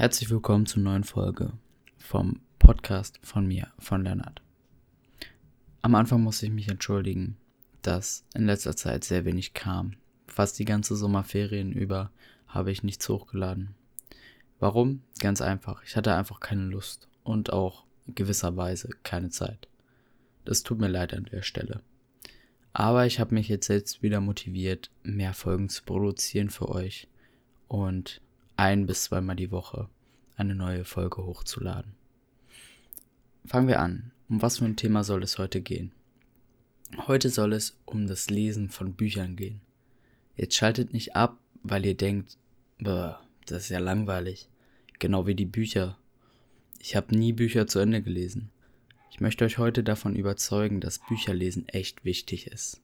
Herzlich willkommen zur neuen Folge vom Podcast von mir, von Lennart. Am Anfang musste ich mich entschuldigen, dass in letzter Zeit sehr wenig kam. Fast die ganze Sommerferien über habe ich nichts hochgeladen. Warum? Ganz einfach. Ich hatte einfach keine Lust und auch gewisserweise keine Zeit. Das tut mir leid an der Stelle. Aber ich habe mich jetzt selbst wieder motiviert, mehr Folgen zu produzieren für euch und ein bis zweimal die Woche eine neue Folge hochzuladen. Fangen wir an. Um was für ein Thema soll es heute gehen? Heute soll es um das Lesen von Büchern gehen. Jetzt schaltet nicht ab, weil ihr denkt, das ist ja langweilig. Genau wie die Bücher. Ich habe nie Bücher zu Ende gelesen. Ich möchte euch heute davon überzeugen, dass Bücherlesen echt wichtig ist.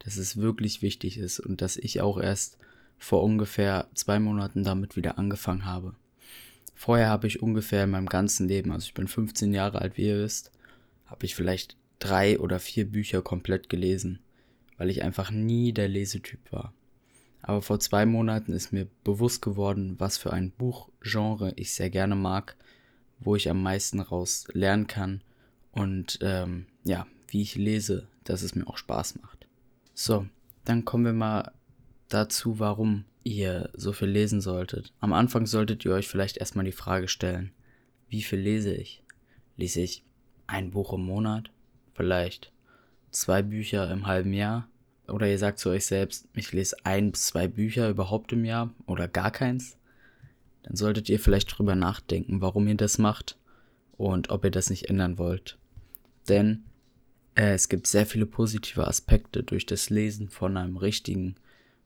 Dass es wirklich wichtig ist und dass ich auch erst vor ungefähr zwei Monaten damit wieder angefangen habe. Vorher habe ich ungefähr in meinem ganzen Leben, also ich bin 15 Jahre alt, wie ihr wisst, habe ich vielleicht drei oder vier Bücher komplett gelesen, weil ich einfach nie der Lesetyp war. Aber vor zwei Monaten ist mir bewusst geworden, was für ein Buchgenre ich sehr gerne mag, wo ich am meisten raus lernen kann und ähm, ja, wie ich lese, dass es mir auch Spaß macht. So, dann kommen wir mal dazu, warum ihr so viel lesen solltet. Am Anfang solltet ihr euch vielleicht erstmal die Frage stellen, wie viel lese ich? Lese ich ein Buch im Monat? Vielleicht zwei Bücher im halben Jahr? Oder ihr sagt zu euch selbst, ich lese ein bis zwei Bücher überhaupt im Jahr oder gar keins? Dann solltet ihr vielleicht drüber nachdenken, warum ihr das macht und ob ihr das nicht ändern wollt. Denn äh, es gibt sehr viele positive Aspekte durch das Lesen von einem richtigen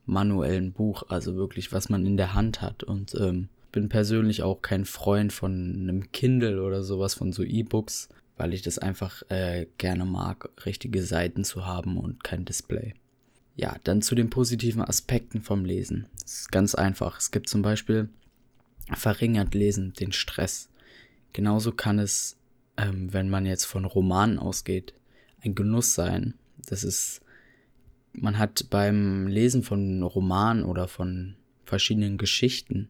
manuellen Buch, also wirklich, was man in der Hand hat. Und ähm, bin persönlich auch kein Freund von einem Kindle oder sowas, von so E-Books, weil ich das einfach äh, gerne mag, richtige Seiten zu haben und kein Display. Ja, dann zu den positiven Aspekten vom Lesen. Es ist ganz einfach. Es gibt zum Beispiel verringert Lesen den Stress. Genauso kann es, ähm, wenn man jetzt von Romanen ausgeht, ein Genuss sein. Das ist man hat beim Lesen von Romanen oder von verschiedenen Geschichten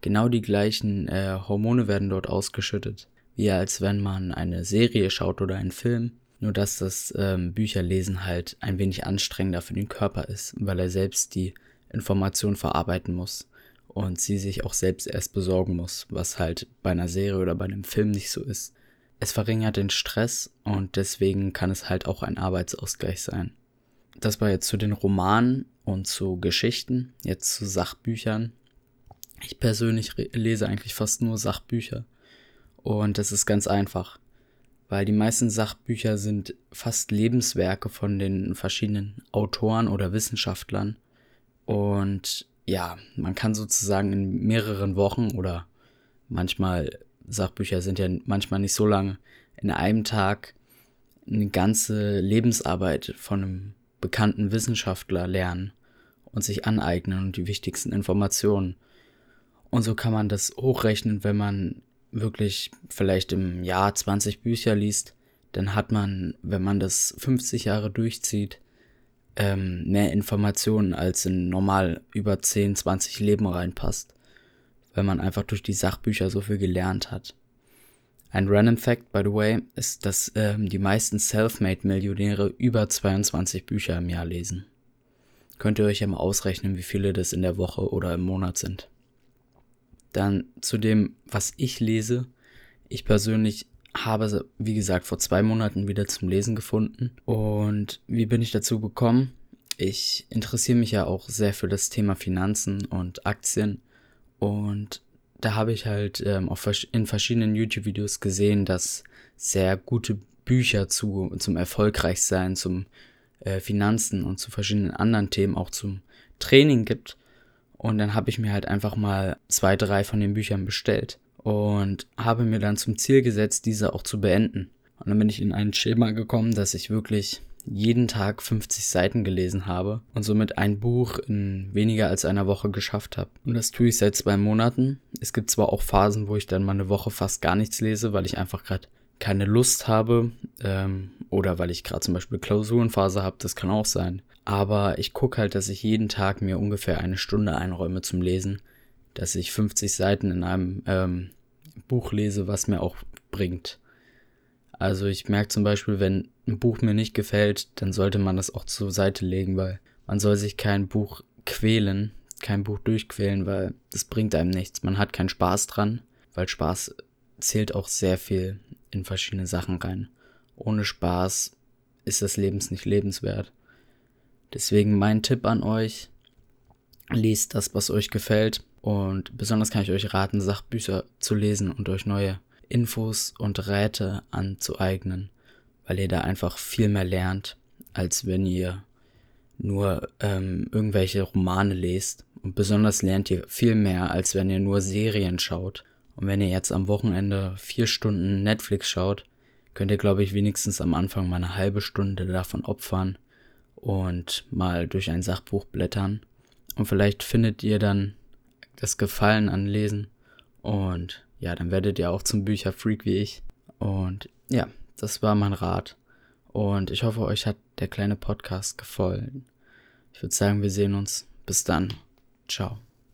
genau die gleichen äh, Hormone werden dort ausgeschüttet, wie als wenn man eine Serie schaut oder einen Film. Nur dass das ähm, Bücherlesen halt ein wenig anstrengender für den Körper ist, weil er selbst die Information verarbeiten muss und sie sich auch selbst erst besorgen muss, was halt bei einer Serie oder bei einem Film nicht so ist. Es verringert den Stress und deswegen kann es halt auch ein Arbeitsausgleich sein das war jetzt zu den Romanen und zu Geschichten, jetzt zu Sachbüchern. Ich persönlich lese eigentlich fast nur Sachbücher. Und das ist ganz einfach, weil die meisten Sachbücher sind fast Lebenswerke von den verschiedenen Autoren oder Wissenschaftlern. Und ja, man kann sozusagen in mehreren Wochen oder manchmal, Sachbücher sind ja manchmal nicht so lange, in einem Tag eine ganze Lebensarbeit von einem bekannten Wissenschaftler lernen und sich aneignen und die wichtigsten Informationen. Und so kann man das hochrechnen, wenn man wirklich vielleicht im Jahr 20 Bücher liest, dann hat man, wenn man das 50 Jahre durchzieht, ähm, mehr Informationen als in normal über 10, 20 Leben reinpasst, weil man einfach durch die Sachbücher so viel gelernt hat. Ein Random Fact, by the way, ist, dass ähm, die meisten Selfmade-Millionäre über 22 Bücher im Jahr lesen. Könnt ihr euch ja mal ausrechnen, wie viele das in der Woche oder im Monat sind. Dann zu dem, was ich lese. Ich persönlich habe, wie gesagt, vor zwei Monaten wieder zum Lesen gefunden. Und wie bin ich dazu gekommen? Ich interessiere mich ja auch sehr für das Thema Finanzen und Aktien. Und da habe ich halt ähm, auf, in verschiedenen YouTube-Videos gesehen, dass sehr gute Bücher zu, zum Erfolgreichsein, zum äh, Finanzen und zu verschiedenen anderen Themen, auch zum Training gibt. Und dann habe ich mir halt einfach mal zwei, drei von den Büchern bestellt und habe mir dann zum Ziel gesetzt, diese auch zu beenden. Und dann bin ich in ein Schema gekommen, dass ich wirklich jeden Tag 50 Seiten gelesen habe und somit ein Buch in weniger als einer Woche geschafft habe. Und das tue ich seit zwei Monaten. Es gibt zwar auch Phasen, wo ich dann mal eine Woche fast gar nichts lese, weil ich einfach gerade keine Lust habe ähm, oder weil ich gerade zum Beispiel Klausurenphase habe, das kann auch sein. Aber ich gucke halt, dass ich jeden Tag mir ungefähr eine Stunde einräume zum Lesen, dass ich 50 Seiten in einem ähm, Buch lese, was mir auch bringt. Also ich merke zum Beispiel, wenn ein Buch mir nicht gefällt, dann sollte man das auch zur Seite legen, weil man soll sich kein Buch quälen, kein Buch durchquälen, weil das bringt einem nichts. Man hat keinen Spaß dran, weil Spaß zählt auch sehr viel in verschiedene Sachen rein. Ohne Spaß ist das Leben nicht lebenswert. Deswegen mein Tipp an euch, liest das, was euch gefällt. Und besonders kann ich euch raten, Sachbücher zu lesen und euch neue Infos und Räte anzueignen, weil ihr da einfach viel mehr lernt, als wenn ihr nur ähm, irgendwelche Romane lest. Und besonders lernt ihr viel mehr, als wenn ihr nur Serien schaut. Und wenn ihr jetzt am Wochenende vier Stunden Netflix schaut, könnt ihr, glaube ich, wenigstens am Anfang mal eine halbe Stunde davon opfern und mal durch ein Sachbuch blättern. Und vielleicht findet ihr dann das Gefallen an Lesen. Und ja, dann werdet ihr auch zum Bücherfreak wie ich. Und ja, das war mein Rat. Und ich hoffe, euch hat der kleine Podcast gefallen. Ich würde sagen, wir sehen uns. Bis dann. Ciao.